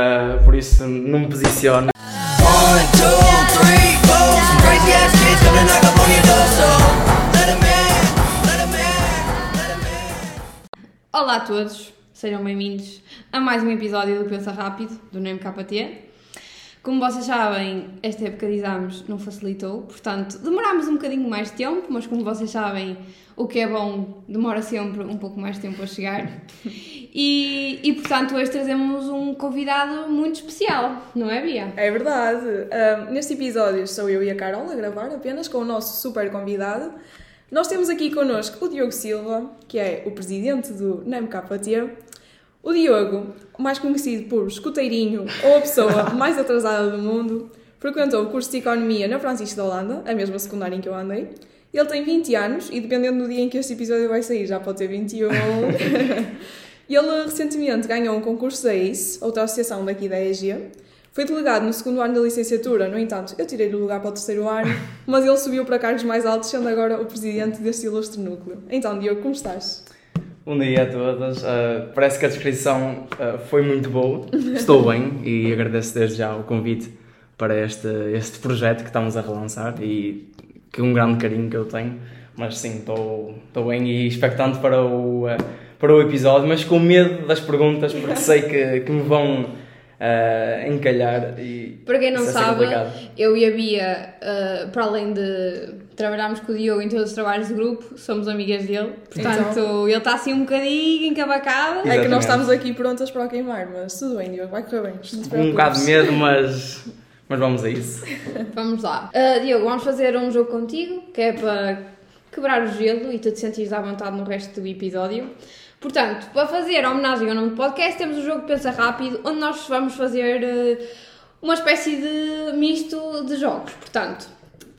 Uh, por isso não me posiciono. One, two, three, four. Some crazy ass kids coming knock up on your door, so let 'em in, let 'em in, let 'em in. Olá a todos, sejam bem-vindos a mais um episódio do Pensa Rápido, do NMKT. Como vocês sabem, esta época de exames não facilitou, portanto, demorámos um bocadinho mais de tempo, mas como vocês sabem, o que é bom demora sempre um pouco mais de tempo a chegar. E, e portanto, hoje trazemos um convidado muito especial, não é, Bia? É verdade. Ahm, neste episódio sou eu e a Carol a gravar apenas com o nosso super convidado. Nós temos aqui connosco o Diogo Silva, que é o presidente do NMKT. O Diogo, mais conhecido por escuteirinho ou a pessoa mais atrasada do mundo, frequentou o curso de Economia na Francisco da Holanda, a mesma secundária em que eu andei. Ele tem 20 anos e, dependendo do dia em que este episódio vai sair, já pode ter 21. Ele recentemente ganhou um concurso da ACE, outra associação daqui da EG. Foi delegado no segundo ano da licenciatura, no entanto, eu tirei-lhe o lugar para o terceiro ano, mas ele subiu para cargos mais altos, sendo agora o presidente deste ilustre núcleo. Então, Diogo, como estás? Bom dia a todas. Uh, parece que a descrição uh, foi muito boa. Estou bem e agradeço desde já o convite para este, este projeto que estamos a relançar e que um grande carinho que eu tenho. Mas sim, estou, estou bem e expectante para o, uh, para o episódio, mas com medo das perguntas, porque sei que, que me vão uh, encalhar. E Para quem não sabe, complicado. eu e a Bia, para além de trabalharmos com o Diogo em todos os trabalhos de grupo, somos amigas dele. Portanto, Então- ele está assim um bocadinho encabacado. É que nós estamos aqui prontas para o queimar, mas tudo bem, Diogo, vai correr bem. Um bocado de medo, mas, mas vamos a isso. Vamos lá. Uh, Diogo, vamos fazer um jogo contigo, que é para quebrar o gelo e tu te sentires à vontade no resto do episódio. Portanto, para fazer homenagem ao nome do podcast, temos o jogo Pensa Rápido, onde nós vamos fazer uh, uma espécie de misto de jogos. Portanto,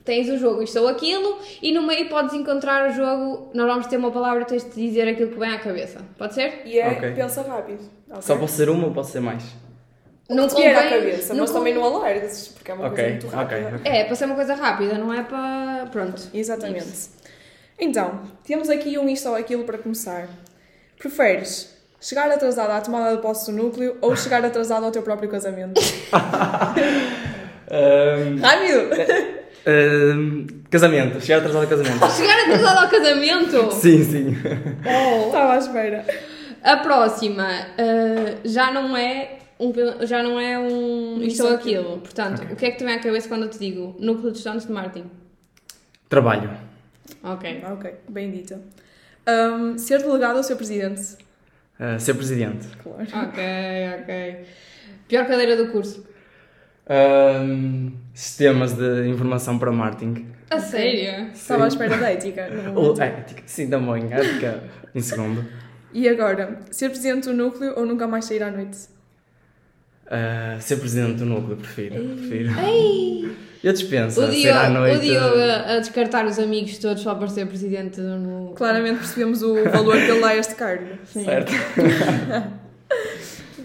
tens o jogo isto ou aquilo, e no meio podes encontrar o jogo. Nós vamos ter uma palavra, tens de dizer aquilo que vem à cabeça. Pode ser? E é, Ok. pensa rápido. ok? Só posso ser uma ou posso ser mais? não te vier à convém- cabeça, não mas também convém- não alargues, porque é uma Ok, coisa muito ok, rápida. ok. É, para ser uma coisa rápida, não é para. Pronto. Exatamente. Então, temos aqui um isto ou aquilo para começar. Preferes chegar atrasado à tomada de posse do núcleo ou chegar atrasado ao teu próprio casamento? Ahm, Rápido! Ahm, casamento, chegar atrasado ao casamento. Chegar atrasado ao casamento! Sim, sim. Estava à espera. A próxima uh, já não é um, já não é um isto ou aquilo. Portanto, o que é que te vem à cabeça quando eu te digo núcleo de estudantes de Martin? Trabalho. Ok. Ok, bem dito. Ahm, ser delegado ou ser presidente? Ah, ser presidente. Claro. Ok, ok. Pior cadeira do curso. Ahm, sistemas de informação para marketing. A sério? Estava à espera da ética. Ou momento. ética. Sim, também. Ética em segundo. E agora, ser presidente do núcleo ou nunca mais sair à noite? Ah, ser presidente do núcleo, prefiro. prefiro. Ei! Eu dispenso. O Diogo, à noite. o Diogo a, a descartar os amigos todos só para ser presidente do núcleo. Claramente percebemos o valor que ele dá a este cargo. Certo.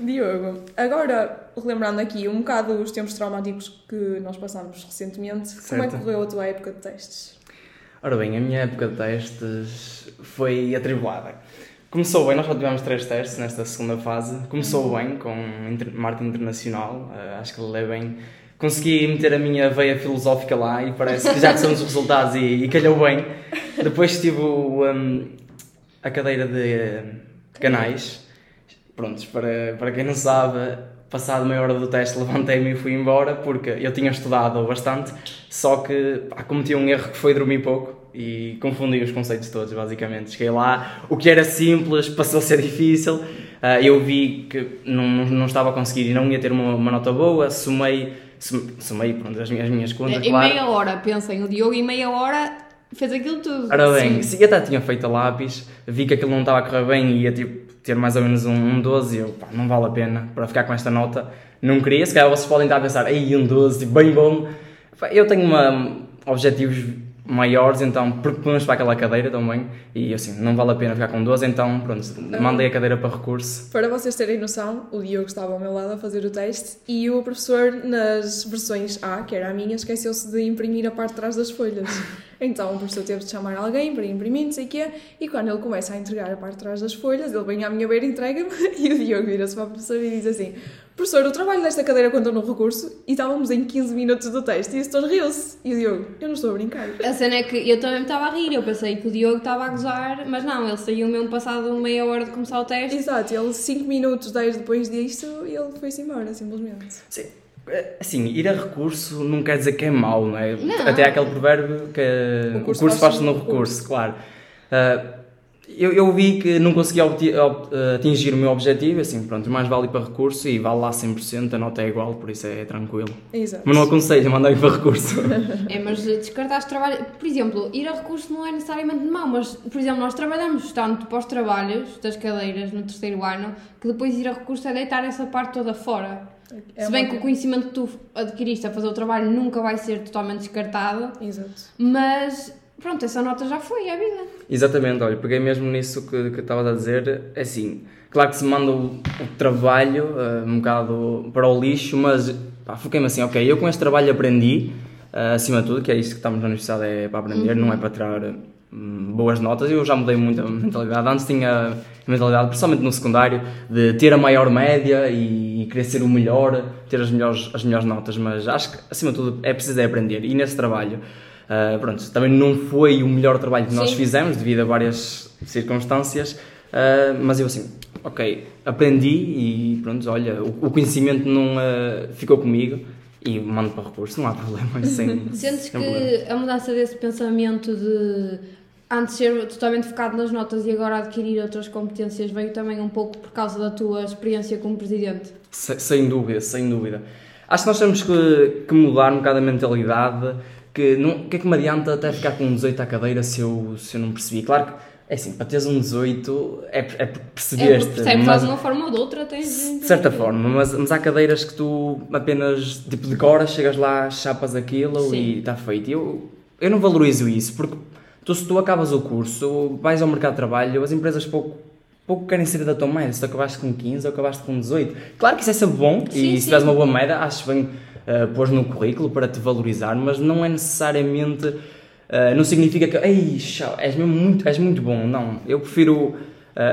Diogo, agora relembrando aqui um bocado os tempos traumáticos que nós passamos recentemente, como é que Certo. correu a tua época de testes? Ora bem, a minha época de testes foi atribulada. Começou bem, nós só tivemos três testes nesta segunda fase. Começou bem com marketing internacional, eh, acho que levei bem. Consegui meter a minha veia filosófica lá e parece que já são os resultados e, e calhou bem. Depois tive um, a cadeira de eh, canais. Prontos, para, para quem não sabe, passado meia hora do teste levantei-me e fui embora porque eu tinha estudado bastante, só que pá, cometi um erro que foi dormir pouco e confundi os conceitos todos, basicamente. Cheguei lá, o que era simples passou a ser difícil, ah, eu vi que não, não, estava a conseguir e não ia ter uma, uma nota boa, somei, sum- somei pronto, as, minhas, as minhas contas, em claro. meia hora, pensem, o Diogo em meia hora fez aquilo tudo. Ora bem, se eu até tinha feito a lápis, vi que aquilo não estava a correr bem e ia tipo, ter mais ou menos um, um 12 e eu, pá, não vale a pena para ficar com esta nota. Não queria, se calhar vocês podem estar a pensar, ei, um 12, tipo, bem bom. Eu tenho uma, objetivos maiores, então propus para aquela cadeira também e assim, não vale a pena ficar com 12, então pronto, mandei a cadeira para recurso. Para vocês terem noção, o Diogo estava ao meu lado a fazer o teste e o professor, nas versões A, que era a minha, esqueceu-se de imprimir a parte de trás das folhas. Então o professor teve de chamar alguém para imprimir, não sei o quê, e quando ele começa a entregar a parte de trás das folhas, ele vem à minha beira e entrega-me, e o Diogo vira-se para o professor e diz assim: professor, o trabalho desta cadeira conta no recurso e estávamos em 15 minutos do teste e o setor riu-se. E o Diogo, eu não estou a brincar. A cena é que eu também me estava a rir, eu pensei que o Diogo estava a gozar, mas não, ele saiu mesmo passado meia hora de começar o teste. Exato, ele 5 minutos, 10 depois disto, ele foi-se embora, simplesmente. Sim. É, Assim, ir a recurso não quer dizer que é mau, não é? Não. Até há aquele provérbio que O o curso curso, faz-se no recurso, claro. Ah, eu, eu vi que não conseguia ob- atingir o meu objetivo, assim, pronto, mais vale ir para recurso e vale lá 100%, a nota é igual, por isso é tranquilo. Exato. Mas não aconselho mandar ir para recurso. É, mas descartaste trabalho. Por exemplo, ir a recurso não é necessariamente mau, mas, por exemplo, nós trabalhamos tanto para os trabalhos das cadeiras no terceiro ano que depois ir a recurso é deitar essa parte toda fora. É Se bem uma- que o conhecimento que tu adquiriste a fazer o trabalho nunca vai ser totalmente descartado, Exato. mas pronto, essa nota já foi, é a vida. Exatamente, olha, peguei mesmo nisso que, que estavas a dizer, é assim, claro que se manda o, o trabalho ah, um bocado para o lixo, mas foquei-me assim, ok, eu com este trabalho aprendi, ah, acima de tudo, que é isso que estamos na universidade, é para aprender, não é para tirar hum, boas notas, eu já mudei muito a mentalidade, antes tinha a mentalidade, principalmente no secundário, de ter a maior média e, querer ser o melhor, ter as melhores, as melhores notas, mas acho que acima de tudo é preciso é aprender, e nesse trabalho Uh, pronto, também não foi o melhor trabalho que nós Sim. fizemos devido a várias circunstâncias, uh, mas eu assim, ok, aprendi e pronto, olha, o, o conhecimento não uh, ficou comigo e mando para recurso, não há problema. Sem, Sentes sem problema. que a mudança desse pensamento de antes ser totalmente focado nas notas e agora adquirir outras competências veio também um pouco por causa da tua experiência como presidente? Se- sem dúvida, sem dúvida. Acho que nós temos que, que mudar um bocado a mentalidade. O que é que me adianta até ficar com um 18 à cadeira se eu, se eu não percebi? Claro que, é assim, para teres um 18 é, é porque É percebeste. percebes mas- de uma forma ou de outra, tens. de certa forma, mas, mas há cadeiras que tu apenas tipo decoras, chegas lá, chapas aquilo Sim. e está feito. Eu, eu não valorizo isso, porque tu, se tu acabas o curso, vais ao mercado de trabalho, as empresas pouco, pouco querem saber da tua média, se tu acabaste com 15 ou acabaste com 18. Claro que isso é sempre bom Sim, e sim. se tiveres uma boa média, acho bem uh, pôr no currículo para te valorizar, mas não é necessariamente. uh, não significa que Ei, chau, és, mesmo muito, és muito bom. Não, eu prefiro uh,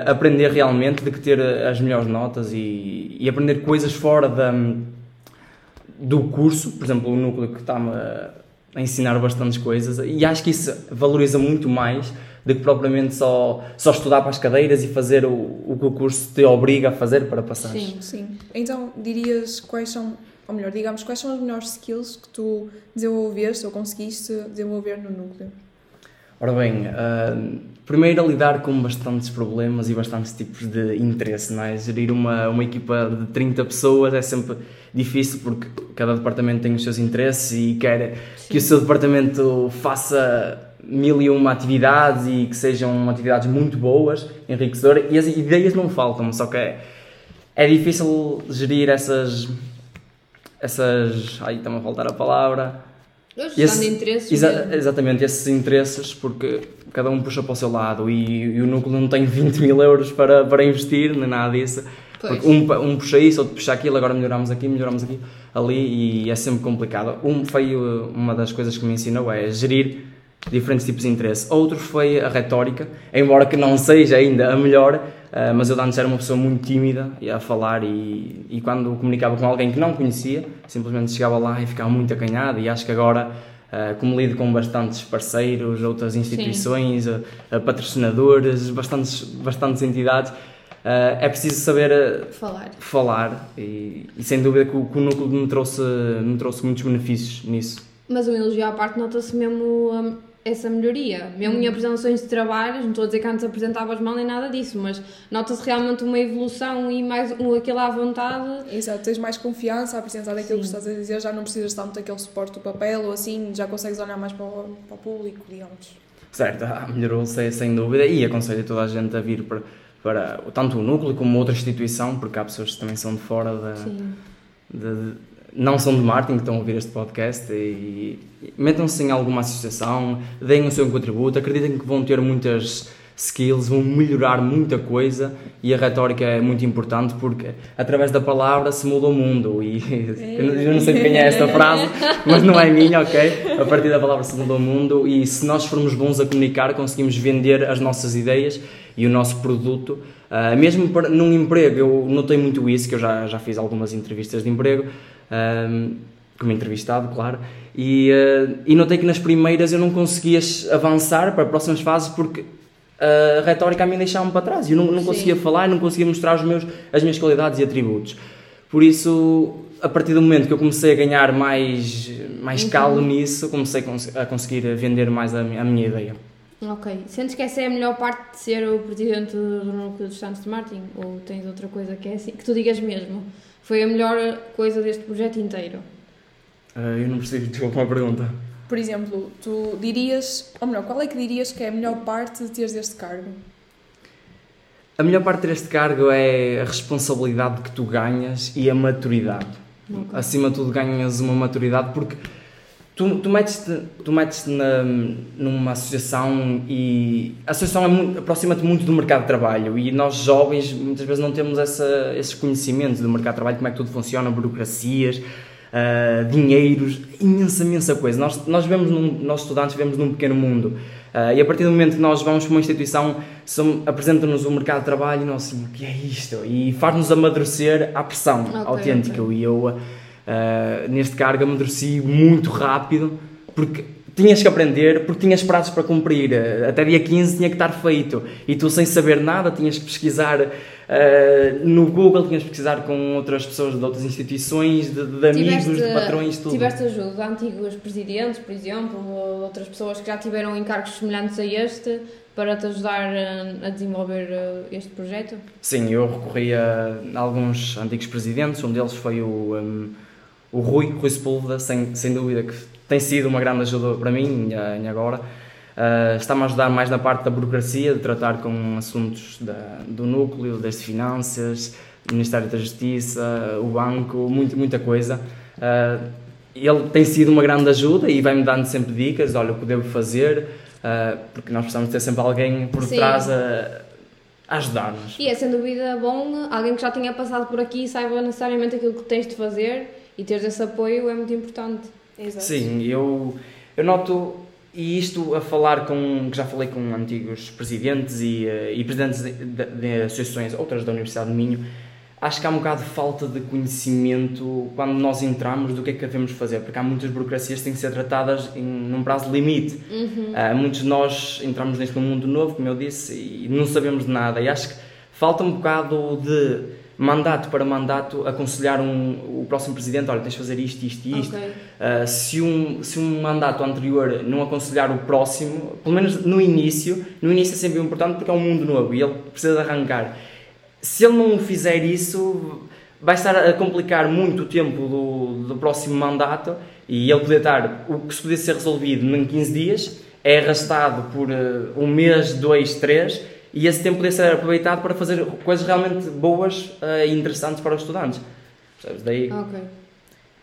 aprender realmente do que ter as melhores notas e, e aprender coisas fora da, do curso, por exemplo, o núcleo que está-me a ensinar bastantes coisas e acho que isso valoriza muito mais do que propriamente só, só estudar para as cadeiras e fazer o, o que o curso te obriga a fazer para passar. Sim. Sim. Então, dirias quais são, ou melhor, digamos, quais são as melhores skills que tu desenvolveste ou conseguiste desenvolver no núcleo? Ora bem, ah, primeiro a lidar com bastantes problemas e bastantes tipos de interesse, não é? Gerir uma, uma equipa de 30 pessoas é sempre difícil porque cada departamento tem os seus interesses e quer que o seu departamento faça mil e uma atividades e que sejam atividades muito boas, enriquecedoras e as ideias não faltam, só que é, é difícil gerir essas essas, ai, está-me a faltar a palavra, esse- interesses. Exa- exatamente, esses interesses, porque cada um puxa para o seu lado e, e o núcleo não tem 20 mil euros para, para investir, nem nada disso. Porque um, um puxa isso, outro puxa aquilo, agora melhoramos aqui, melhoramos aqui, ali, e é sempre complicado. Um foi uh, uma das coisas que me ensinou é gerir diferentes tipos de interesse. Outro foi a retórica, embora que não seja ainda a melhor, uh, mas eu antes era uma pessoa muito tímida a falar e, e quando comunicava com alguém que não conhecia, simplesmente chegava lá e ficava muito acanhado e acho que agora Uh, como lido com bastantes parceiros, outras instituições, uh, patrocinadores, bastantes, bastantes entidades, uh, é preciso saber Falar. falar e, e sem dúvida que o, que o núcleo me trouxe, me trouxe muitos benefícios nisso. Mas um elogio à parte nota-se mesmo hum, essa melhoria. Mesmo em apresentações de trabalhos, não estou a dizer que antes apresentavas mal nem nada disso, mas nota-se realmente uma evolução e mais um, aquele à vontade. Exato, tens mais confiança a apresentar aquilo que estás a dizer, já não precisas tanto daquele suporte do papel ou assim, já consegues olhar mais para o, para o público, digamos. Certo, ah, melhorou sem, sem dúvida e aconselho toda a gente a vir para, para tanto o núcleo como outra instituição, porque há pessoas que também são de fora da, Sim. de- de- não são de marketing que estão a ouvir este podcast e, metam-se em alguma associação, deem o seu contributo, acreditem que vão ter muitas skills, vão melhorar muita coisa e a retórica é muito importante porque através da palavra se muda o mundo e eu não- sei de quem é esta frase, mas não é minha, ok? A partir da palavra se muda o mundo e se nós formos bons a comunicar conseguimos vender as nossas ideias e o nosso produto Ah, mesmo para, num emprego, eu notei muito isso, que eu já, já fiz algumas entrevistas de emprego, ahm, como entrevistado, claro, e, ah, e notei que nas primeiras eu não conseguia avançar para próximas fases porque a retórica a mim deixava-me para trás. Eu não, não Sim. conseguia falar, não conseguia mostrar os meus, as minhas qualidades e atributos. Por isso, a partir do momento que eu comecei a ganhar mais, mais calo nisso, comecei a cons- a conseguir vender mais a, a minha ideia. Ok. Sentes que essa é a melhor parte de ser o presidente do núcleo dos Santos de Martin? Ou tens outra coisa que é assim? Que tu digas mesmo? Foi a melhor coisa deste projeto inteiro? Ah, eu não percebi, desculpa uma pergunta. Por exemplo, tu dirias, ou melhor, qual é que dirias que é a melhor parte de teres este cargo? A melhor parte deste cargo é a responsabilidade que tu ganhas e a maturidade. Ok. Acima de tudo, ganhas uma maturidade porque tu, tu metes-te tu metes na, numa associação e a associação é aproxima-te muito do mercado de trabalho e nós jovens muitas vezes não temos essa, esses conhecimentos do mercado de trabalho, como é que tudo funciona, burocracias, ah, dinheiros, imensa, imensa coisa. Nós, nós vivemos, num, nós estudantes vivemos num pequeno mundo ah, e a partir do momento que nós vamos para uma instituição, apresenta-nos o mercado de trabalho e nós assim, o que é isto? E faz-nos amadurecer à pressão Ok, autêntica. ok. E eu, ah, neste cargo, amadureci muito rápido porque tinhas que aprender, porque tinhas prazos para cumprir. Ah, Até dia 15 tinha que estar feito. E tu, sem saber nada, tinhas que pesquisar ah, no Google, tinhas que pesquisar com outras pessoas de outras instituições, de, de amigos, de patrões, tudo. tiveste ajuda de antigos presidentes, por exemplo, ou outras pessoas que já tiveram encargos semelhantes a este para te ajudar eh, a desenvolver eh, este projeto? Sim, eu recorri a alguns antigos presidentes, um deles foi o, um, o Rui, Rui Sepúlveda, sem, sem dúvida que tem sido uma grande ajuda para mim e, agora. Ah, Está-me a ajudar mais na parte da burocracia, de tratar com assuntos da- do núcleo, das finanças, do Ministério da Justiça, o banco, muito, muita coisa. Ah, ele tem sido uma grande ajuda e vai-me dando sempre dicas, olha o que devo fazer, ah, porque nós precisamos ter sempre alguém por Sim. trás a, a ajudar-nos. E é sem dúvida bom alguém que já tenha passado por aqui e saiba necessariamente aquilo que tens de fazer e teres esse apoio é muito importante. Exato. Sim, eu, eu noto, e isto a falar com, que já falei com antigos presidentes e, eh, e presidentes de, de- de associações, outras da Universidade de Minho, acho que há um bocado de falta de conhecimento quando nós entramos do que é que devemos fazer, porque há muitas burocracias que têm que ser tratadas em, num prazo limite. Ah, muitos de nós entramos neste mundo novo, como eu disse, e não sabemos de nada, e acho que falta um bocado de mandato para mandato aconselhar um, o próximo presidente, olha, tens de fazer isto, isto e isto. Ok. Uh, se, um, se um mandato anterior não aconselhar o próximo, pelo menos no início, no início é sempre importante porque é um mundo novo e ele precisa de arrancar. Se ele não fizer isso, vai estar a complicar muito o tempo do, do próximo mandato e ele poder estar, o que se podia ser resolvido em 15 dias, é arrastado por uh, um mês, dois, três, e esse tempo poder ser aproveitado para fazer coisas realmente boas uh, e interessantes para os estudantes. Percebes? Daí Ok.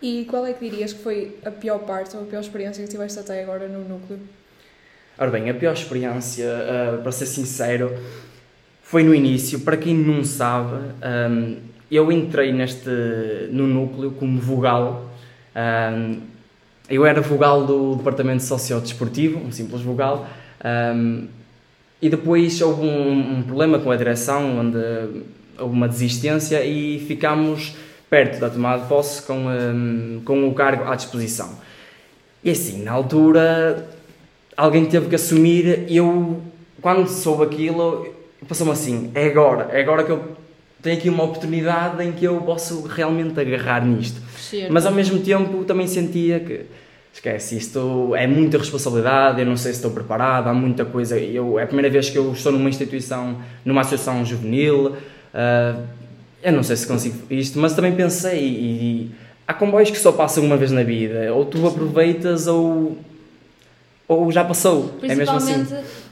E qual é que dirias que foi a pior parte ou a pior experiência que tiveste até agora no núcleo? Ora bem, a pior experiência, ah, para ser sincero, foi no início. Para quem não sabe, ahm, eu entrei neste, no núcleo como vogal. Ahm, eu era vogal do departamento sociodesportivo, um simples vogal. ahm, e depois houve um, um problema com a direção, onde houve uma desistência e ficámos perto da tomada de posse com, ahm, com o cargo à disposição. E assim, na altura, alguém teve que assumir. Eu, quando soube aquilo, passou-me assim: é agora, é agora que eu tenho aqui uma oportunidade em que eu posso realmente agarrar nisto. Crescer. Mas ao mesmo tempo também sentia que, esquece, isto é muita responsabilidade, eu não sei se estou preparado, há muita coisa. Eu, é a primeira vez que eu estou numa instituição, numa associação juvenil, ah, eu não sei se consigo isto, mas também pensei, e, há comboios que só passam uma vez na vida, ou tu aproveitas ou, ou já passou. É mesmo assim.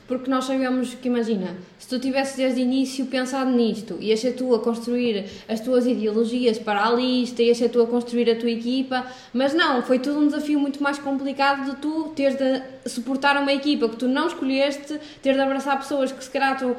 Porque nós sabemos que, imagina, se tu tivesses desde o início pensado nisto, ias ser tu a construir as tuas ideologias para a lista, ias ser tu a construir a tua equipa, mas não, foi tudo um desafio muito mais complicado de tu teres de suportar uma equipa que tu não escolheste, ter de abraçar pessoas que se calhar tu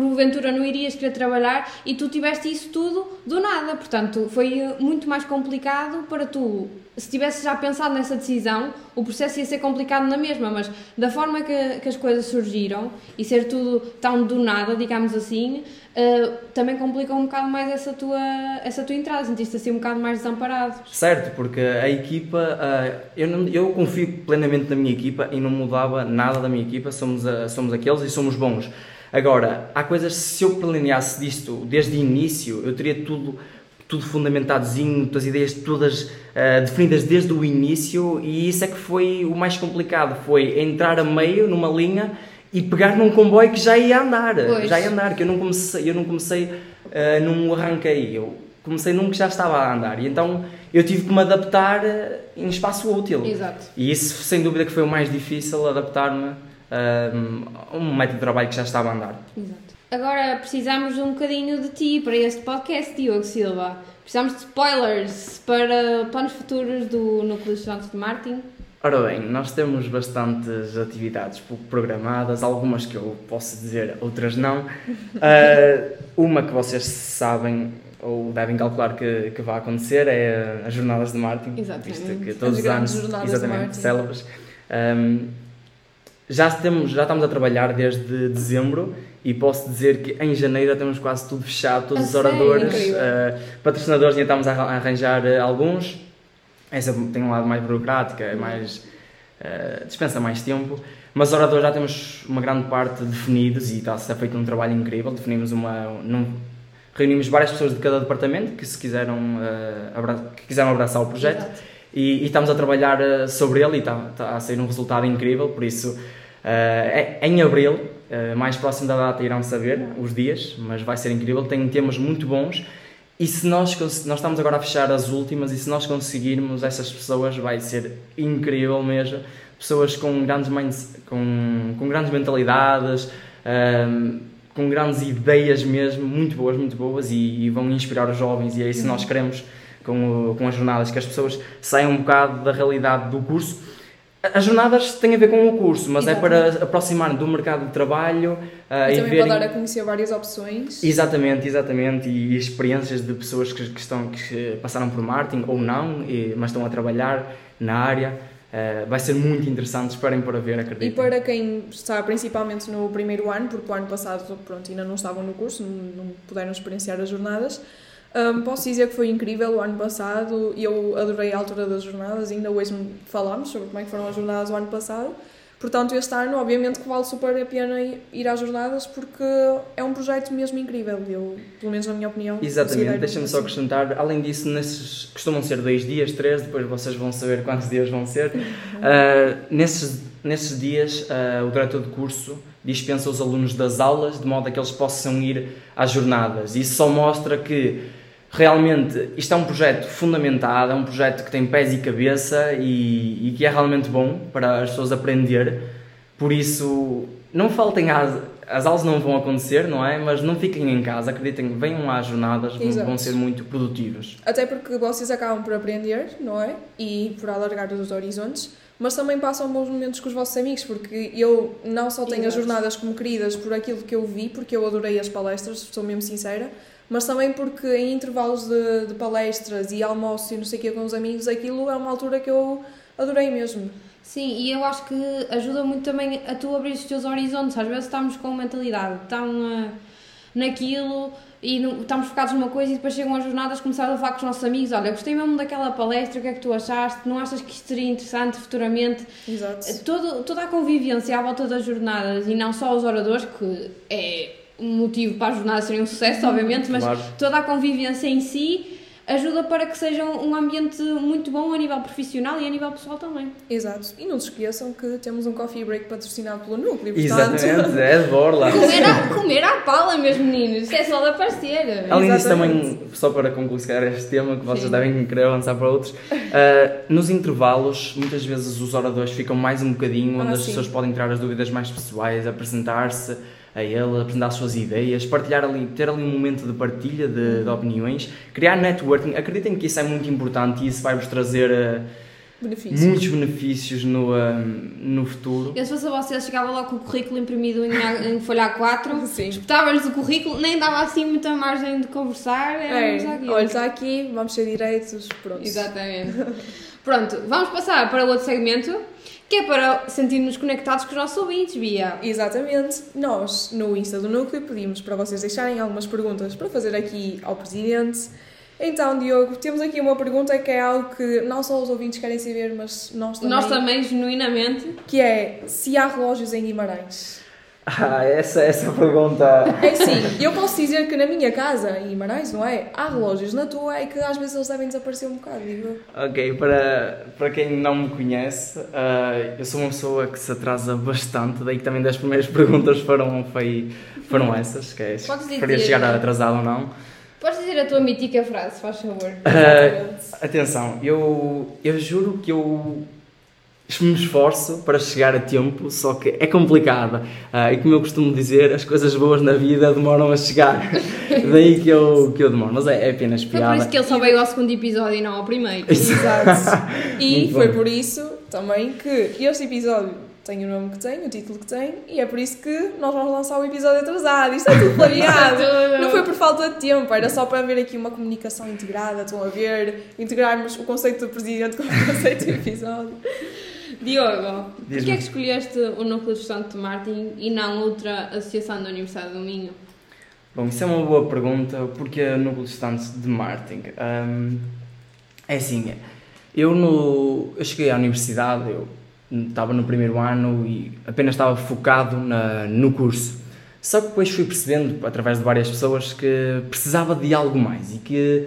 porventura não irias querer trabalhar e tu tiveste isso tudo do nada. Portanto, foi eh, muito mais complicado para tu. Se tivesses já pensado nessa decisão, o processo ia ser complicado na mesma, mas da forma que, que as coisas surgiram e ser tudo tão do nada, digamos assim, eh, também complica um bocado mais essa tua, essa tua entrada. Sentiste assim um bocado mais desamparado. Certo, porque a equipa, ah, eu, não- eu confio plenamente na minha equipa e não mudava nada da minha equipa, somos, somos aqueles e somos bons. Agora, há coisas, se eu planeasse disto desde o início, eu teria tudo, tudo fundamentadozinho, as ideias todas ah, definidas desde o início e isso é que foi o mais complicado, foi entrar a meio numa linha e pegar num comboio que já ia andar, Pois. já ia andar, que eu não comecei, eu não comecei, ah, não arranquei, eu comecei num que já estava a andar e então eu tive que me adaptar ah, em espaço útil. Exato. E isso, sem dúvida, que foi o mais difícil, adaptar-me um método de trabalho que já estava a andar. Exato. Agora precisamos de um bocadinho de ti para este podcast, Diogo Silva. Precisamos de spoilers para planos futuros do Núcleo de Estudantes de Marketing. Ora bem, nós temos bastantes atividades programadas, algumas que eu posso dizer, outras não. Ah, uma que vocês sabem ou devem calcular que, que vai acontecer é as jornadas de marketing, Exatamente. visto que todos os anos, exatamente, célebres. Ahm, já, temos, já estamos a trabalhar desde dezembro e posso dizer que em janeiro já temos quase tudo fechado, todos A os oradores, ah, patrocinadores, já estamos a arran- a arranjar ah, alguns. Essa tem um lado mais burocrático, é mais. eh, dispensa mais tempo. Mas oradores já temos uma grande parte definidos e está a ser feito um trabalho incrível. Definimos uma. num- reunimos várias pessoas de cada departamento que se quiseram, eh, abra- que quiseram abraçar o projeto Exato. E, e estamos a trabalhar eh, sobre ele e está, está a sair um resultado incrível. Por isso, eh, é- em abril, eh, mais próximo da data, irão saber os dias, mas vai ser incrível. Tem temas muito bons. E se nós, nós estamos agora a fechar as últimas, e se nós conseguirmos essas pessoas, vai ser incrível mesmo. Pessoas com grandes, com, com grandes mentalidades, ahm, com grandes ideias mesmo, muito boas, muito boas, e, e vão inspirar os jovens. E é isso que nós queremos com, com as jornadas, que as pessoas saiam um bocado da realidade do curso. As jornadas têm a ver com o curso, mas é para aproximar do mercado de trabalho ah, e e também verem... para dar a conhecer várias opções. Exatamente, exatamente, e experiências de pessoas que, que estão, que passaram por marketing ou não, e- mas estão a trabalhar na área. Eh, vai ser muito interessante, esperem para ver, E acredito. para quem está principalmente no primeiro ano, porque o ano passado pronto, ainda não estavam no curso, não, não puderam experienciar as jornadas, hum, posso dizer que foi incrível o ano passado e eu adorei a altura das jornadas, ainda hoje falámos sobre como é que foram as jornadas do ano passado. Portanto, este ano, obviamente, que vale super a pena ir- às jornadas porque é um projeto mesmo incrível. Eu, pelo menos na minha opinião, Exatamente, deixa-me só assim. acrescentar, além disso, nesses, costumam ser dois dias, três, depois vocês vão saber quantos dias vão ser. Ah, nesses, nesses dias, ah, o diretor de curso dispensa os alunos das aulas de modo a que eles possam ir às jornadas. Isso só mostra que realmente isto é um projeto fundamentado, é um projeto que tem pés e cabeça e, e que é realmente bom para as pessoas aprender. Por isso, não faltem às. As aulas não vão acontecer, não é? Mas não fiquem em casa, acreditem, venham às jornadas, vão, Exato. vão ser muito produtivas. Até porque vocês acabam por aprender, não é? E por alargar os horizontes, mas também passam bons momentos com os vossos amigos, porque eu não só tenho as Exato. jornadas como queridas por aquilo que eu vi, porque eu adorei as palestras, sou mesmo sincera, mas também porque em intervalos de, de palestras e almoço e não sei o que com os amigos, aquilo é uma altura que eu adorei mesmo. Sim, e eu acho que ajuda muito também a tu abrir os teus horizontes. Às vezes estamos com mentalidade tão ah, naquilo e estamos focados numa coisa e depois chegam as jornadas, começamos a falar com os nossos amigos. Olha, gostei mesmo daquela palestra, o que é que tu achaste? Não achas que isto seria interessante futuramente? Exato. Todo, toda a convivência à volta das jornadas e não só os oradores, que é um motivo para as jornadas serem um sucesso, obviamente, mas Claro. toda a convivência em si ajuda para que seja um ambiente muito bom a nível profissional e a nível pessoal também. Exato. E não se esqueçam que temos um coffee break patrocinado pelo núcleo, portanto... Exatamente, é de borla. Comer, à, comer à pala, meus meninos, isso é só de aparecer. Além disso, também, só para concluir se calhar, este tema, que vocês Sim. devem querer avançar para outros, ah, nos intervalos, muitas vezes os oradores ficam mais um bocadinho, onde Ah, as sim. pessoas podem tirar as dúvidas mais pessoais, apresentar-se a ele, apresentar as suas ideias, partilhar ali, ter ali um momento de partilha de, de opiniões, criar networking. Acreditem que isso é muito importante e isso vai-vos trazer. ah, Benefícios. muitos benefícios no, hum, no futuro. Eu se fosse a vocês, chegava logo com o currículo imprimido em, em folha A4, Sim. espetava-lhes o currículo, nem dava assim muita margem de conversar, era É, olha, está aqui, vamos ser direitos, pronto. Exatamente. Pronto, vamos passar para o outro segmento, que é para sentirmos conectados com os nossos ouvintes, Bia. Exatamente. Nós, no Insta do Núcleo, pedimos para vocês deixarem algumas perguntas para fazer aqui ao Presidente. Então, Diogo, temos aqui uma pergunta que é algo que não só os ouvintes querem saber, mas nós também. Nós também, genuinamente, Que é se há relógios em Guimarães. Ah, essa, essa pergunta. É sim, eu posso dizer que na minha casa, em Guimarães, não é? Há relógios na tua e que às vezes eles devem desaparecer um bocado, digo. Ok, para, para quem não me conhece, ah, eu sou uma pessoa que se atrasa bastante, daí que também das primeiras perguntas foram, foi, foram essas, que é dizer- chegar atrasado ou não. podes dizer a tua mítica frase, faz favor. Ah, atenção, eu, eu juro que eu me esforço para chegar a tempo, só que é complicado. Ah, e como eu costumo dizer, as coisas boas na vida demoram a chegar. Daí que eu, que eu demoro, mas é, é apenas Foi por piada. isso que ele só veio ao segundo episódio e não ao primeiro. Exato. E foi por isso também que este episódio tem o nome que tem, o título que tem, e é por isso que nós vamos lançar o episódio atrasado. Isto é tudo planeado. Não foi por falta de tempo, era só para haver aqui uma comunicação integrada, estão a ver, integrarmos o conceito do presidente com o conceito do episódio. Diogo, porquê é que escolheste o Núcleo de de Marketing e não outra associação da Universidade do Minho? Bom, isso é uma boa pergunta, porque o núcleo de estudantes de marketing. Hum, é assim, eu, no, eu cheguei à universidade, eu estava no primeiro ano e apenas estava focado na, no curso. Só que depois fui percebendo, através de várias pessoas, que precisava de algo mais e que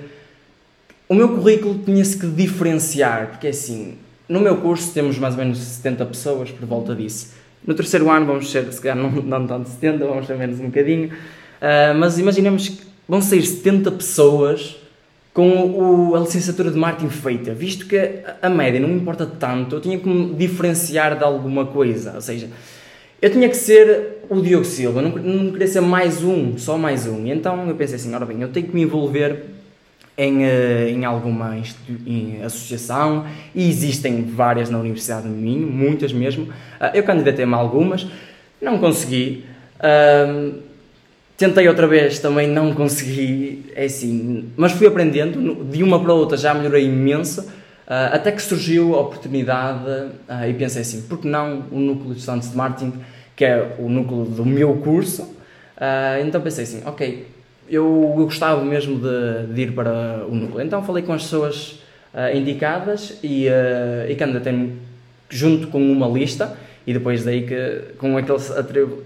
o meu currículo tinha-se que diferenciar, porque assim, no meu curso temos mais ou menos 70 pessoas por volta disso. No terceiro ano vamos ser, se calhar não, não tanto 70, vamos ser menos um bocadinho, Ah, mas imaginemos que vão sair 70 pessoas com o- a licenciatura de marketing feita, visto que a, a média não me importa tanto, eu tinha que me diferenciar de alguma coisa, ou seja, eu tinha que ser o Diogo Silva, não, não queria ser mais um, só mais um. E então eu pensei assim, ora bem, eu tenho que me envolver em, eh, em alguma em associação e existem várias na Universidade do Minho, muitas mesmo. Ah, eu candidatei-me a algumas, não consegui. Tentei outra vez, também não consegui, é assim, mas fui aprendendo, de uma para outra já melhorei imenso, ah, até que surgiu a oportunidade ah, e pensei assim, por que não o núcleo de estudantes de marketing, que é o núcleo do meu curso, então pensei assim, ok, eu, gostava mesmo de, de ir para o núcleo. Então falei com as pessoas ah, indicadas e, ah, e candidatei-me junto com uma lista e depois daí que com aqueles atribu-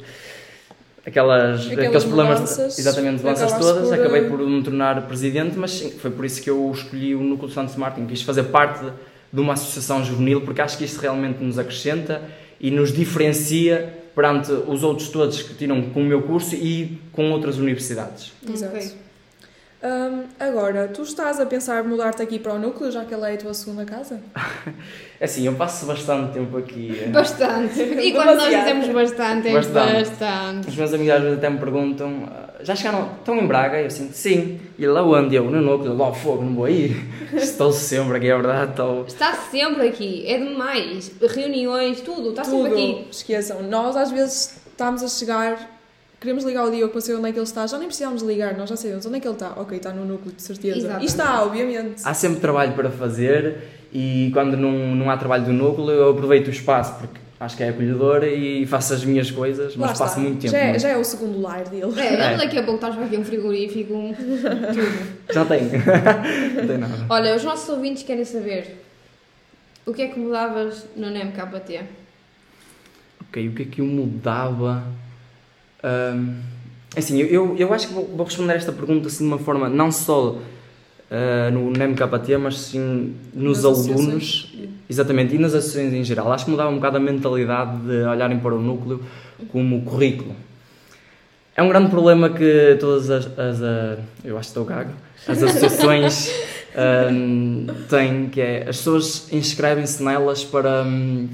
aquelas, Aquelas aqueles problemas, mudanças, exatamente, acabaste todas, por, acabei por me tornar presidente, mas sim, foi por isso que eu escolhi o Núcleo de Santos Martin, quis fazer parte de, de uma associação juvenil, porque acho que isso realmente nos acrescenta e nos diferencia perante os outros todos que tiram com o meu curso e com outras universidades. Exato. Ok. Hum, agora, tu estás a pensar mudar-te aqui para o núcleo, já que ela é a tua segunda casa? É Assim, eu passo bastante tempo aqui. eh, Bastante. E quando nós dizemos bastante, é Bastante. bastante. Os meus amigos às vezes até me perguntam: "Ah, já chegaram? Estão em Braga? Eu assim, sim. E lá onde? Eu, no núcleo, lá ao fogo, não vou aí. Estou sempre aqui, é verdade. Estou. Está sempre aqui, é demais. Reuniões, tudo, está Tudo, sempre aqui. esqueçam. Nós às vezes estamos a chegar, queremos ligar o Diogo para saber onde é que ele está, já nem precisamos ligar, nós já sabemos onde é que ele está. Ok, está no núcleo, de certeza. Exatamente. E está, obviamente. Há sempre trabalho para fazer e quando não, não há trabalho do núcleo, eu aproveito o espaço porque acho que é acolhedor e faço as minhas coisas, mas passo muito tempo. Já é, já é o segundo lar dele. É, É. daqui a pouco estás para aqui um frigorífico, um- tudo. Já tenho. não tem nada. Olha, os nossos ouvintes querem saber o que é que mudavas no NMKT? Ok, o que é que eu mudava? Ahm, assim, eu- eu, eu acho que vou, vou responder esta pergunta assim de uma forma não só ah, no, no MKT, mas sim nos Nas alunos, exatamente, e nas associações em geral. Acho que mudava um bocado a mentalidade de olharem para o núcleo como currículo. É um grande problema que todas as, as, ah, eu acho que estou gago, as associações ahm, têm, que é as pessoas inscrevem-se nelas para hum,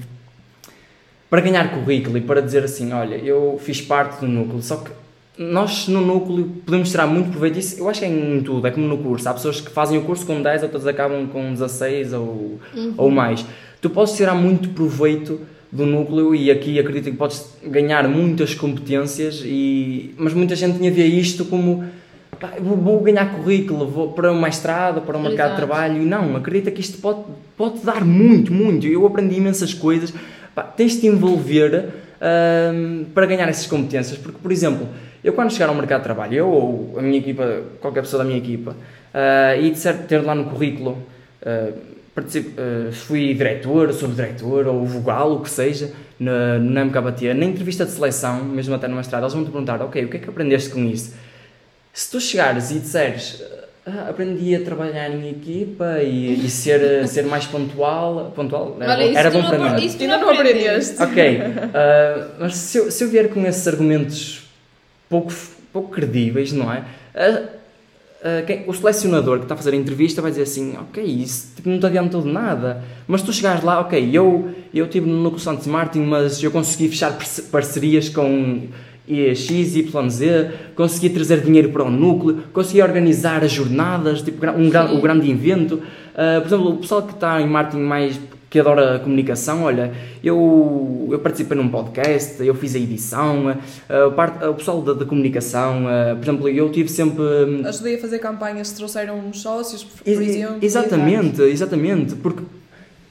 para ganhar currículo e para dizer assim, olha, eu fiz parte do núcleo, só que nós no núcleo podemos tirar muito proveito disso. Eu acho que é em tudo, é como no curso. Há pessoas que fazem o curso com 10, outras acabam com 16 ou, ou mais. Tu podes tirar muito proveito do núcleo e aqui acredito que podes ganhar muitas competências, e, mas muita gente tinha a ver isto como pá, vou, ganhar currículo, vou para uma estrada, para um mercado de trabalho. E não, acredita que isto pode, pode dar muito, muito. Eu aprendi imensas coisas. Pá, tens de te envolver ahm, para ganhar essas competências, porque, por exemplo, eu quando chegar ao mercado de trabalho, eu ou a minha equipa, qualquer pessoa da minha equipa, ah, e de certo ter lá no currículo, participo, ah, fui diretor, subdiretor ou vogal, o que seja, na, na MKBT, na entrevista de seleção, mesmo até numa estrada, eles vão te perguntar: ok, o que é que aprendeste com isso? Se tu chegares e disseres "Ah, aprendi a trabalhar em equipa e, e ser, ser mais pontual, pontual era, Olha, era bom não para mim. isso tu Ainda não aprendeste. Ok, ah, mas se eu, se eu vier com esses argumentos pouco, pouco credíveis, não é? Ah, ah, quem- o selecionador que está a fazer a entrevista vai dizer assim: Ok, isso tipo, não te adiantou de nada. Mas tu chegares lá, ok, eu eu estive no Núcleo Santos Martin, mas eu consegui fechar parce- parcerias com e X, Y, Z, consegui trazer dinheiro para o núcleo, consegui organizar as jornadas, tipo, um, o grande evento. Ah, por exemplo, o pessoal que está em marketing mais que adora a comunicação, olha, eu, eu participei num podcast, eu fiz a edição, ah, parte, o pessoal da, da comunicação, ah, por exemplo, eu tive sempre. hum, Ajudei a fazer campanhas, trouxeram sócios, por, por Ex- exemplo. Exatamente, exatamente, porque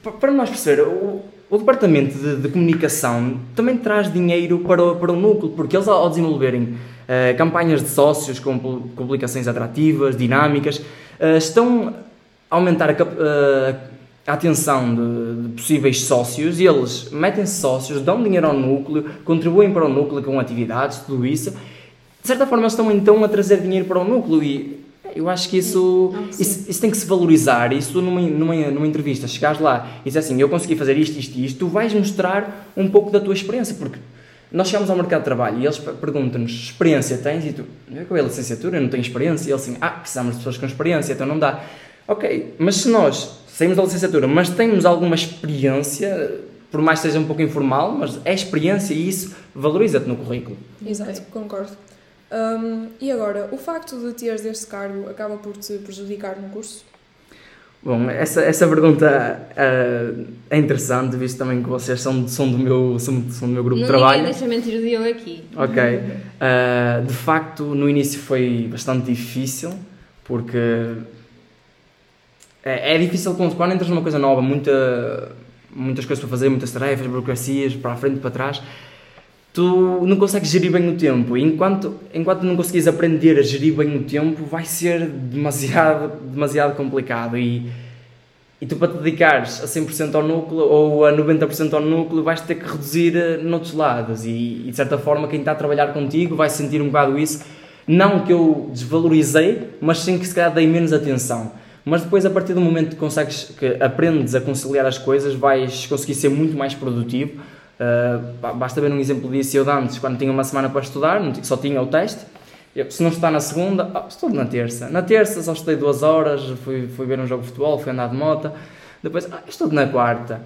pa- para nós perceber, o, o departamento de, de comunicação também traz dinheiro para o, para o núcleo, porque eles ao desenvolverem eh, campanhas de sócios com pu- publicações atrativas, dinâmicas, eh, estão a aumentar a, eh, a atenção de, de possíveis sócios e eles metem-se sócios, dão dinheiro ao núcleo, contribuem para o núcleo com atividades, tudo isso. De certa forma, eles estão então a trazer dinheiro para o núcleo e eu acho que isso, Não, isso, isso tem que se valorizar. Isso numa, numa, numa entrevista, chegares lá e dizer assim: Eu consegui fazer isto, isto e isto, tu vais mostrar um pouco da tua experiência, porque nós chegamos ao mercado de trabalho e eles pe- perguntam-nos: Experiência tens? E tu, eu com a licenciatura, eu não tenho experiência. E eles assim: Ah, precisamos de pessoas com experiência, então não dá. Ok, mas se nós saímos da licenciatura, mas temos alguma experiência, por mais que seja um pouco informal, mas é experiência e isso valoriza-te no currículo. Exato, Ok. concordo. Hum, e agora, o facto de teres este cargo acaba por te prejudicar no curso? Bom, essa, essa pergunta ah, é interessante, visto também que vocês são, são, do, meu, são, são do meu grupo Não de trabalho. deixa mentir o Diogo aqui. Ok. Ah, de facto, no início foi bastante difícil, porque é, é difícil quando, quando entras numa coisa nova, muita, muitas coisas para fazer, muitas tarefas, burocracias, para a frente para trás, tu não consegues gerir bem o tempo. E enquanto, enquanto não conseguires aprender a gerir bem o tempo, vai ser demasiado, demasiado complicado. E, e tu para te dedicares a 100% ao núcleo ou a 90% ao núcleo vais ter que reduzir eh, noutros lados e, e de certa forma quem está a trabalhar contigo vai sentir um bocado isso não que eu desvalorizei mas sim que se calhar dei menos atenção mas depois a partir do momento que consegues que aprendes a conciliar as coisas vais conseguir ser muito mais produtivo Uh, basta ver um exemplo disso eu antes quando tinha uma semana para estudar só tinha o teste eu, se não está na segunda, ah, estudo na terça. Na terça só estudei duas horas, fui, fui ver um jogo de futebol, fui andar de moto. Depois, ah, estudo na quarta.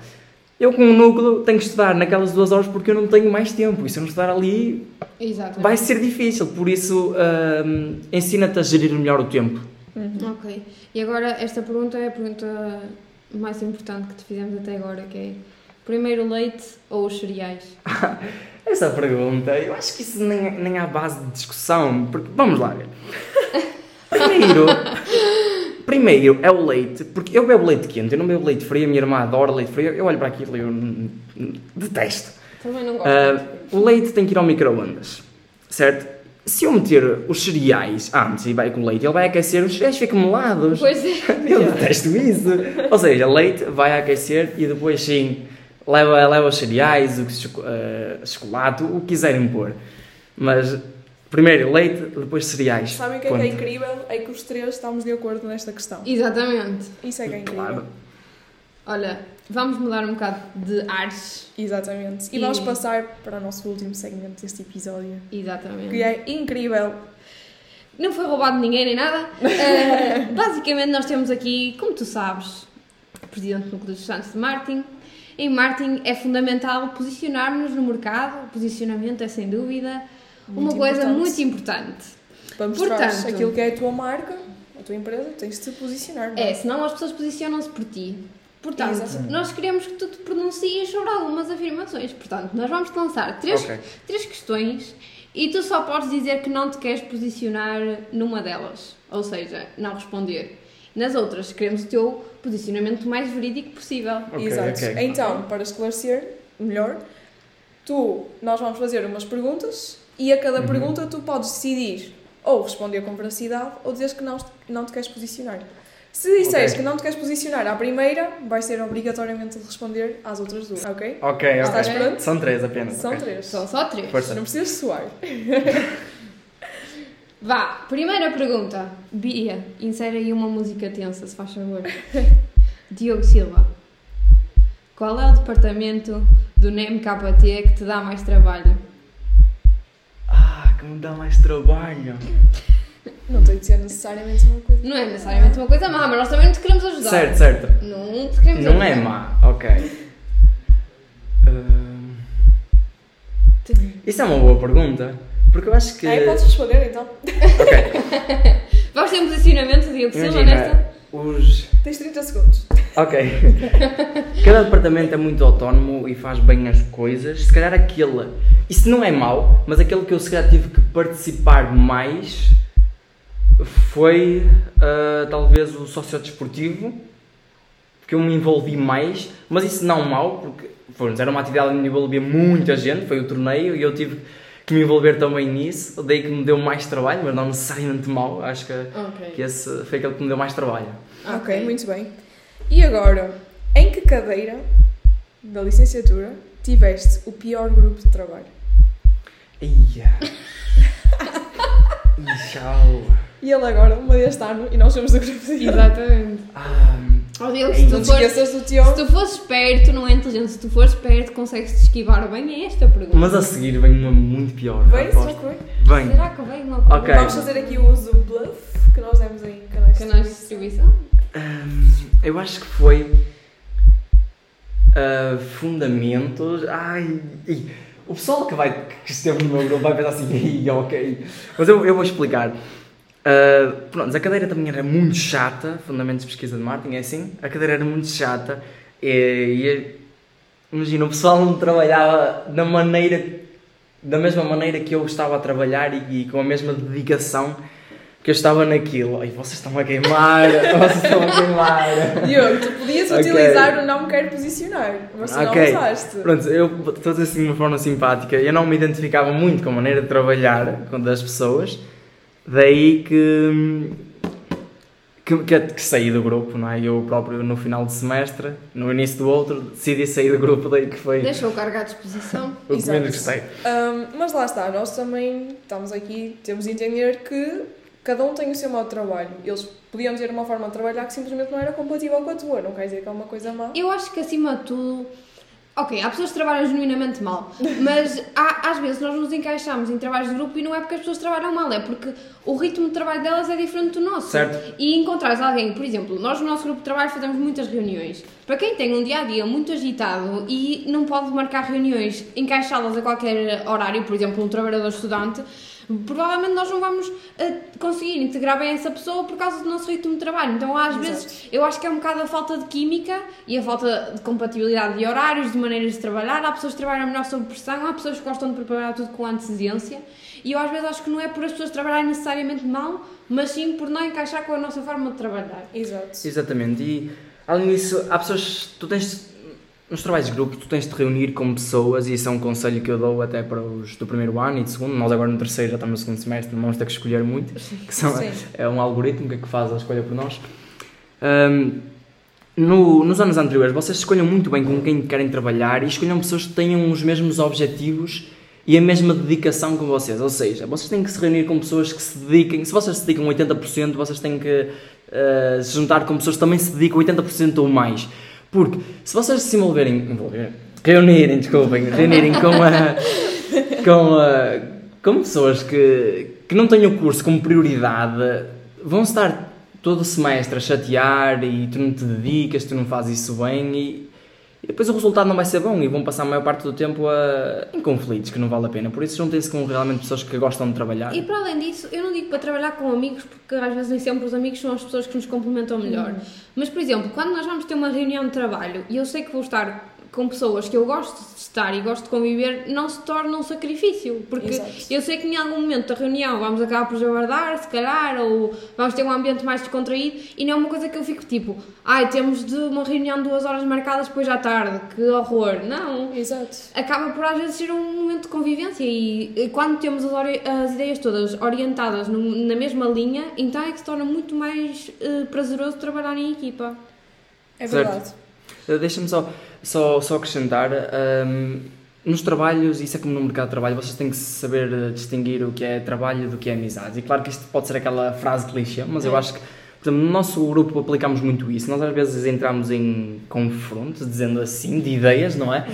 Eu com o núcleo tenho que estudar naquelas duas horas porque eu não tenho mais tempo. E se eu não estudar ali, Exato. vai ser difícil. Por isso, hum, ensina-te a gerir melhor o tempo. Ok. E agora, esta pergunta é a pergunta mais importante que te fizemos até agora, que é primeiro o leite ou os cereais? Essa pergunta, eu acho que isso nem, nem há base de discussão. Porque, vamos lá. Primeiro, primeiro é o leite, porque eu bebo leite quente, eu não bebo leite frio, a minha irmã adora leite frio, eu olho para aquilo e eu detesto. Também não gosto. Ah, o leite tem que ir ao micro-ondas, certo? Se eu meter os cereais antes e vai com o leite, ele vai aquecer, os cereais ficam melados. Pois é. Eu detesto isso. Ou seja, leite vai aquecer e depois sim leva, leva os cereais, o eh, chocolate, o que quiserem pôr. Mas primeiro leite, depois cereais. Sabem o que é que é incrível? É que os três estamos de acordo nesta questão. Exatamente. Isso é que é incrível. Claro. Olha, vamos mudar um bocado de ares. Exatamente. E, E- vamos passar para o nosso último segmento deste episódio, Exatamente. que é incrível. Não foi roubado ninguém nem nada. Eh, basicamente, nós temos aqui, como tu sabes, o presidente do Núcleo dos Santos de marketing. Em marketing é fundamental posicionarmos-nos no mercado. O posicionamento é sem dúvida uma Muito coisa importante. muito importante. Para mostrar aquilo que é a tua marca, a tua empresa, tens de te posicionar. não É, senão as pessoas posicionam-se por ti. Portanto, Exatamente. nós queremos que tu te pronuncies sobre algumas afirmações. Portanto, nós vamos te lançar três, Ok. três questões e tu só podes dizer que não te queres posicionar numa delas. Ou seja, não responder. Nas outras, queremos o teu posicionamento mais verídico possível. Ok, Exato. ok. Então, para esclarecer melhor, tu, nós vamos fazer umas perguntas e a cada Uhum. pergunta tu podes decidir ou responder com veracidade ou dizer que não, não te queres posicionar. Se disseres Ok. que não te queres posicionar à primeira, vais ser obrigatoriamente de responder às outras duas, ok? Ok, ok. Estás Ok. pronto? São três apenas. São ok. três. São só três. Força. Não precisas suar. Vá, primeira pergunta. Bia, insere aí uma música tensa, se faz favor. Diogo Silva. Qual é o departamento do NEMKT que te dá mais trabalho? Ah, que me dá mais trabalho. Não tem de ser necessariamente uma coisa. Não é necessariamente uma coisa má, mas nós também não te queremos ajudar. Certo, certo. Não te queremos Não ajudar. é má, ok. Hum, isso é uma boa pergunta. Porque eu acho que. Ah, podes responder então. Ok, Vamos ter um posicionamento de Diogo Silva imagina. nesta? Os. Tens 30 segundos. Ok. Cada departamento é muito autónomo e faz bem as coisas. Se calhar aquele. Isso não é mau, mas aquele que eu se calhar tive que participar mais foi ah, talvez o sociodesportivo. Porque eu me envolvi mais, mas isso não mau, porque pronto, era uma atividade onde envolvia muita gente, foi o torneio e eu tive que me envolver também nisso. Daí que me deu mais trabalho, mas não necessariamente mau. Acho que, Ok. que esse foi aquele que me deu mais trabalho. ok, muito bem. E agora, em que cadeira da licenciatura tiveste o pior grupo de trabalho? Ia. Tchau. E ele agora, uma deste ano, e nós somos do grupo de Exatamente. Ah, Oh, Diogo, Ei, se Não tu, te fores, esqueças do se Tiago. tu fores esperto, não é inteligente, se tu fores esperto, consegues te esquivar bem a esta pergunta. mas a seguir vem uma muito pior. Aposto. será que vem? Vem. Será que vem uma pergunta? Ok. Vamos fazer aqui o uso do bluff que nós demos em canais de Canais de distribuição. Hum, eu acho que foi. ah, fundamentos. Ai. o pessoal que, vai, que esteve no meu grupo vai pensar assim, "Ih, ok. Mas eu, eu vou explicar. Ah, pronto, a cadeira também era muito chata. Fundamentos de pesquisa de marketing, é assim? A cadeira era muito chata. E, e imagina, o pessoal não trabalhava da maneira. Da mesma maneira que eu estava a trabalhar e, e com a mesma dedicação que eu estava naquilo. Ai, vocês estão a queimar, vocês estão a queimar. Diogo, tu podias Ok. utilizar o não me quero posicionar, mas tu Ok. não usaste. Pronto, eu estou a dizer assim de uma forma simpática. Eu não me identificava muito com a maneira de trabalhar com das pessoas, daí que, que, que, que saí do grupo, não é? Eu próprio no final de semestre, no início do outro, decidi sair do grupo, daí que foi Deixa eu carregar à disposição. o que menos gostei. Hum, mas lá está, nós também estamos aqui, temos de entender que cada um tem o seu modo de trabalho. Eles podiam ter uma forma de trabalhar que simplesmente não era compatível com a tua, não quer dizer que é uma coisa má. Eu acho que acima de tudo. Ok, há pessoas que trabalham genuinamente mal, mas há, às vezes nós nos encaixamos em trabalhos de grupo e não é porque as pessoas trabalham mal, é porque o ritmo de trabalho delas é diferente do nosso. Certo. E encontrares alguém, por exemplo, nós no nosso grupo de trabalho fazemos muitas reuniões. Para quem tem um dia a dia muito agitado e não pode marcar reuniões, encaixá-las a qualquer horário, por exemplo, um trabalhador estudante, provavelmente nós não vamos eh, conseguir integrar bem essa pessoa por causa do nosso ritmo de trabalho. Então, às Exato. vezes, eu acho que é um bocado a falta de química e a falta de compatibilidade de horários, de maneiras de trabalhar. Há pessoas que trabalham melhor sob pressão, há pessoas que gostam de preparar tudo com antecedência. E eu, às vezes, acho que não é por as pessoas trabalharem necessariamente mal, mas sim por não encaixar com a nossa forma de trabalhar. Exato. Exatamente. E além disso, há pessoas. Tu tens. Nos trabalhos de grupo, tu tens de reunir com pessoas e isso é um conselho que eu dou até para os do primeiro ano e do segundo. Nós agora no terceiro já estamos no segundo semestre, não vamos ter que escolher muito, que são, Sim. é um algoritmo que é que faz a escolha por nós. Ahm, no- nos anos anteriores, vocês escolham muito bem com quem querem trabalhar e escolham pessoas que tenham os mesmos objetivos e a mesma dedicação que vocês. Ou seja, vocês têm que se reunir com pessoas que se dediquem. Se vocês se dedicam 80%, vocês têm que eh, se juntar com pessoas que também se dedicam 80% ou mais. Porque se vocês se envolverem. reunirem, desculpem, reunirem com a. com a. com pessoas que, que não têm o curso como prioridade, vão estar todo o semestre a chatear e tu não te dedicas, tu não fazes isso bem e, e depois o resultado não vai ser bom e vão passar a maior parte do tempo a, em conflitos que não vale a pena. Por isso juntem-se com realmente pessoas que gostam de trabalhar. E para além disso, eu não digo para trabalhar com amigos, porque às vezes nem sempre os amigos são as pessoas que nos complementam melhor. Mas, por exemplo, quando nós vamos ter uma reunião de trabalho e eu sei que vou estar com pessoas que eu gosto de estar e gosto de conviver, não se torna um sacrifício. Porque Exato. eu sei que em algum momento da reunião vamos acabar por jabardar, se calhar, ou vamos ter um ambiente mais descontraído e não é uma coisa que eu fico tipo, ai, temos de uma reunião de duas horas marcadas depois à tarde, que horror. Não, Exato. acaba por às vezes ser um momento de convivência e, e quando temos as, as ideias todas orientadas no- na mesma linha, então é que se torna muito mais eh, prazeroso trabalhar em equipa. É verdade. Uh, Deixa-me só, só, só acrescentar. um, nos trabalhos, isso é como no mercado de trabalho, vocês têm que saber uh, distinguir o que é trabalho do que é amizade. E claro que isto pode ser aquela frase clichê, mas eu acho que, por exemplo, no nosso grupo aplicamos muito isso. Nós às vezes entramos em confrontos, dizendo assim, de ideias, não é?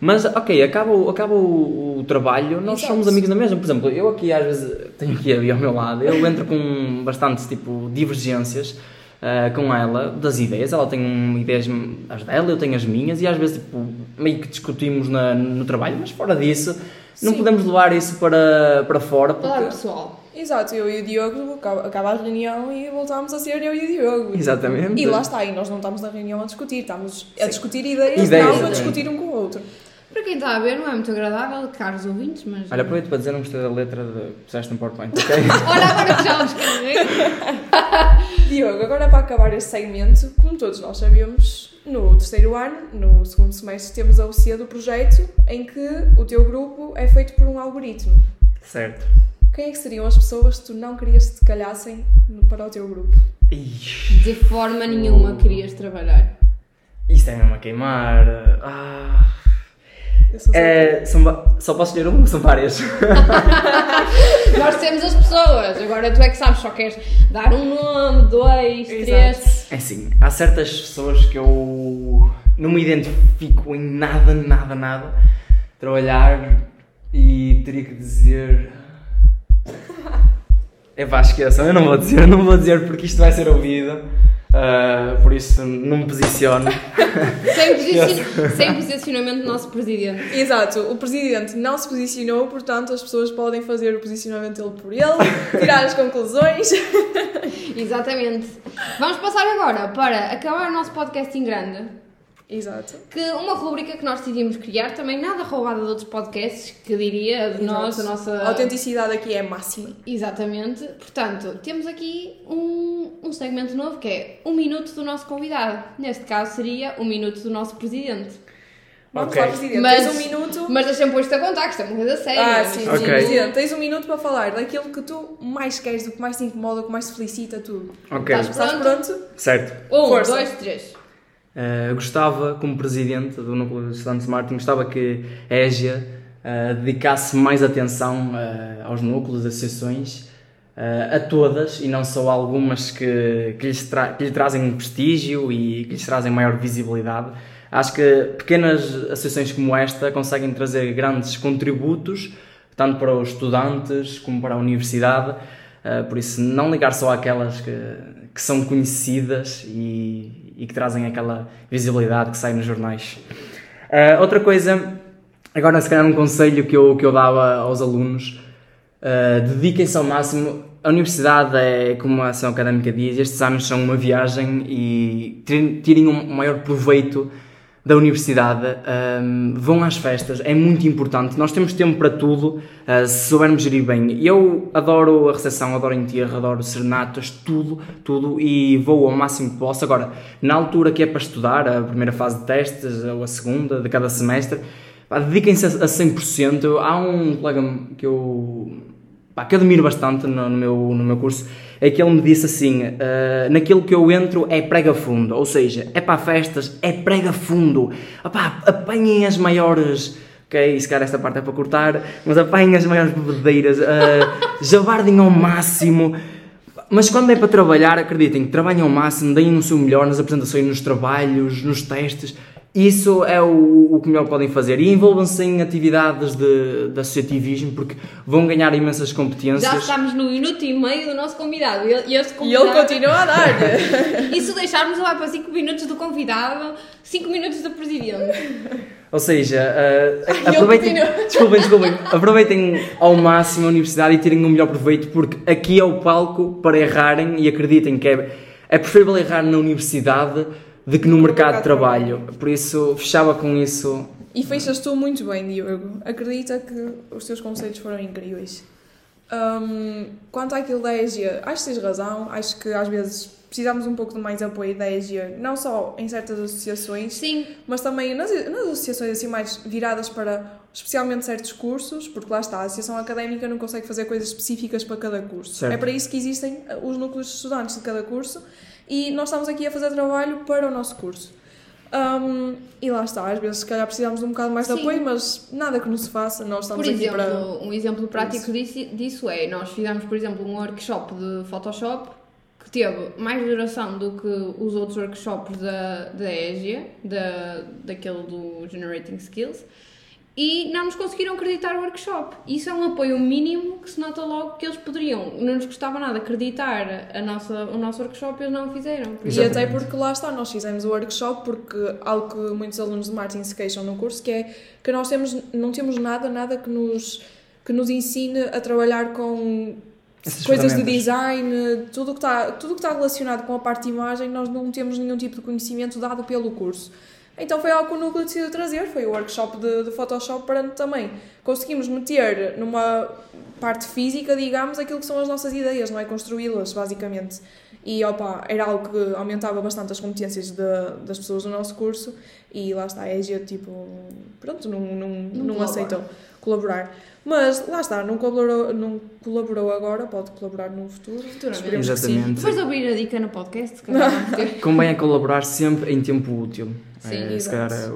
Mas, ok, acaba, acaba o, o trabalho, nós Exato. somos amigos na mesma. Por exemplo, eu aqui às vezes, tenho aqui a Bia ao meu lado, eu entro com bastantes, tipo, divergências ah, com ela das ideias. Ela tem um, ideias as dela, eu tenho as minhas, e às vezes, tipo, meio que discutimos na- no trabalho, mas fora disso, não Sim. podemos levar isso para, para fora, porque... pessoal. Exato, eu e o Diogo acaba, a reunião e voltámos a ser eu e o Diogo. Exatamente. E lá está, e nós não estamos na reunião a discutir, estamos a discutir ideias, Ideias, não a discutir um com o outro. Para quem está a ver, não é muito agradável, caros ouvintes, mas. Olha, aproveito para dizer, não gostei da letra de puseste no PowerPoint, ok? Olha agora que já escrevi. Diogo, agora para acabar este segmento, como todos nós sabemos, no terceiro ano, no segundo semestre, temos a UC do projeto em que o teu grupo é feito por um algoritmo. certo. Quem é que seriam as pessoas que tu não querias que te calhassem no- para o teu grupo? Ixi, De forma nenhuma querias trabalhar. isto é mesmo a queimar. Ah. É, são só posso escolher um? São várias. Nós temos as pessoas, agora tu é que sabes, só queres dar um nome, dois, Exato. três. É assim, há certas pessoas que eu não me identifico em nada, nada, nada. Trabalhar e teria que dizer. É pá, esqueçam, eu não vou dizer, eu não vou dizer porque isto vai ser ouvido. Ah, por isso não me posiciono. Sem, posicion- sem posicionamento do nosso presidente. Exato, o presidente não se posicionou, portanto as pessoas podem fazer o posicionamento dele por ele, tirar as conclusões. Exatamente. Vamos passar agora para acabar o nosso podcast em grande. Exato. Que uma rubrica que nós decidimos criar, também nada roubada de outros podcasts, que diria de nós, a nossa. A autenticidade aqui é máxima. Exatamente. Portanto, temos aqui um, um segmento novo que é um minuto do nosso convidado. Neste caso seria um minuto do nosso presidente. Vamos Ok. lá, presidente. Mas- Tens um minuto. Mas deixa-me pôr isto a contar, que isto é uma coisa séria. Ah, sim, Ok. sim, presidente. Tens um minuto para falar daquilo que tu mais queres, do que mais te incomoda, do que mais te felicita, tudo. Ok, Estás Estás Pronto. pronto? certo. Um, Força. dois, três. Uh, gostava, como presidente do Núcleo de Estudantes de Marketing, gostava que a EGIA uh, dedicasse mais atenção uh, aos núcleos, associações, a todas e não só a algumas que, que, lhes que lhe trazem prestígio e que lhes trazem maior visibilidade. Acho que pequenas associações como esta conseguem trazer grandes contributos, tanto para os estudantes como para a universidade. Por isso, não ligar só àquelas que, que são conhecidas e, e que trazem aquela visibilidade que sai nos jornais. Uh, outra coisa, agora se calhar um conselho que eu, que eu dava aos alunos, uh, dediquem-se ao máximo. A universidade é, como a ação académica diz, estes anos são uma viagem e tirem- tirem um maior proveito da universidade, um, vão às festas, é muito importante. Nós temos tempo para tudo, uh, se soubermos gerir bem. Eu adoro a recepção, adoro enterro, adoro serenatas, tudo, tudo, e vou ao máximo que posso. Agora, na altura que é para estudar, a primeira fase de testes ou a segunda de cada semestre, dediquem-se a 100%. Há um colega que eu pá, que admiro bastante no, no meu, no meu curso, é que ele me disse assim: "Ah, naquilo que eu entro é prega fundo, ou seja, é para festas, é prega fundo, Opá, apanhem as maiores. Ok, se calhar esta parte é para cortar, mas apanhem as maiores bebedeiras, uh, jabardem ao máximo. Mas quando é para trabalhar, acreditem, trabalhem ao máximo, deem o seu melhor nas apresentações, nos trabalhos, nos testes Isso é o, o que melhor podem fazer. E envolvam-se em atividades de, de associativismo, porque vão ganhar imensas competências. Já estamos no minuto e meio do nosso convidado. E e este E convidado... ele continua a dar. E se deixarmos, ele vai para 5 minutos do convidado, 5 minutos do presidente. Ou seja, uh, ele aproveitem, desculpem, desculpem, aproveitem ao máximo a universidade e tirem o melhor proveito, porque aqui é o palco para errarem e acreditem que é, é preferível errar na universidade do que no, No mercado, mercado de de trabalho. Por isso, fechava com isso. E fechas tu muito bem, Diogo. Acredita que os teus conselhos foram incríveis. Hum, quanto àquilo da EGIA, acho que tens razão. Acho que às vezes precisamos um pouco de mais apoio da EGIA, não só em certas associações, Sim, mas também nas, nas associações assim mais viradas para especialmente certos cursos, porque lá está, a associação académica não consegue fazer coisas específicas para cada curso. Certo. É para isso que existem os núcleos de estudantes de cada curso e nós estamos aqui a fazer trabalho para o nosso curso. Um, e lá está, às vezes se calhar precisamos de um bocado mais de Sim. apoio, mas nada que não se faça, nós estamos por aqui exemplo, para. um exemplo prático disso, disso é, nós fizemos, por exemplo, um workshop de Photoshop que teve mais duração do que os outros workshops da, da EGIA, da, daquele do Generating Skills, e não nos conseguiram acreditar o workshop. Isso é um apoio mínimo que se nota logo que eles poderiam. Não nos custava nada acreditar a nossa, o nosso workshop e eles não o fizeram. Por E até porque lá está, nós fizemos o workshop porque algo que muitos alunos de marketing se queixam no curso que é que nós temos, não temos nada, nada que nos, que nos ensine a trabalhar com Essas coisas de design, tudo que está tudo o que está relacionado com a parte de imagem, nós não temos nenhum tipo de conhecimento dado pelo curso. Então foi algo que o núcleo decidiu trazer, foi o workshop de, de Photoshop para também conseguimos meter numa parte física, digamos, aquilo que são as nossas ideias, não é? Construí-las, basicamente. E opa, era algo que aumentava bastante as competências de- das pessoas do nosso curso e lá está, a EGIA, tipo, pronto, não, não, não, colabora. aceitou colaborar. Mas lá está, não colaborou, não colaborou agora, pode colaborar no futuro. Futuramente. Exatamente. Depois de ouvir a dica no podcast, se calhar. Convém é colaborar sempre em tempo útil. Sim, é, se calhar é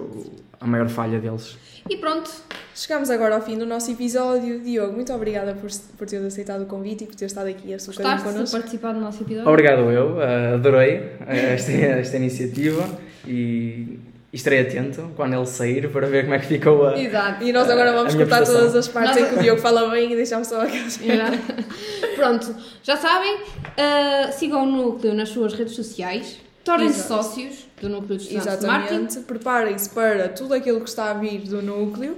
a maior falha deles. E pronto, Chegamos agora ao fim do nosso episódio. Diogo, muito obrigada por, por teres aceitado o convite e por ter estado aqui a super gostaste de connosco. participar do nosso episódio? Obrigado eu, adorei eh, esta, esta iniciativa e estarei atento quando ele sair para ver como é que ficou a. Exato. E nós agora vamos cortar todas as partes Nós- em que o Diogo fala bem e deixamos só aquelas. Pronto, já sabem, ah, sigam o núcleo nas suas redes sociais, tornem-se sócios do núcleo de estudantes de marketing. Exatamente. Preparem-se para tudo aquilo que está a vir do núcleo.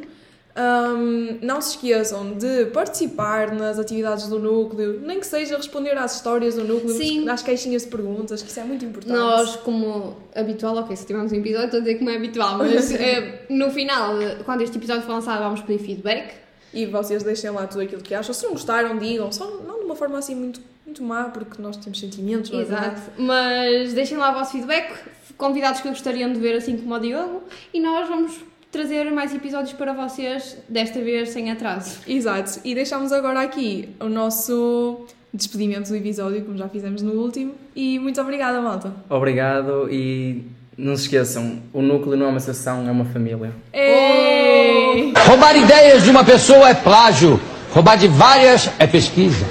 Ahm, não se esqueçam de participar nas atividades do núcleo, nem que seja responder às histórias do núcleo, Sim. às caixinhas de perguntas, que isso é muito importante. Nós, como habitual, ok, se tivermos um episódio, estou a dizer que não é habitual, mas eh, no final, quando este episódio for lançado, vamos pedir feedback. E vocês deixem lá tudo aquilo que acham. Se não gostaram, digam. Só não de uma forma assim muito, muito má, porque nós temos sentimentos, não é Exato. Mas deixem lá o vosso feedback, convidados que gostariam de ver, assim como o Diogo, e nós vamos trazer mais episódios para vocês, desta vez sem atraso. Exato. E deixamos agora aqui o nosso despedimento do episódio, como já fizemos no último. E muito obrigada, malta. Obrigado e não se esqueçam, o núcleo não é uma associação, é uma família. Ei! Roubar ideias de uma pessoa é plágio. Roubar de várias é pesquisa.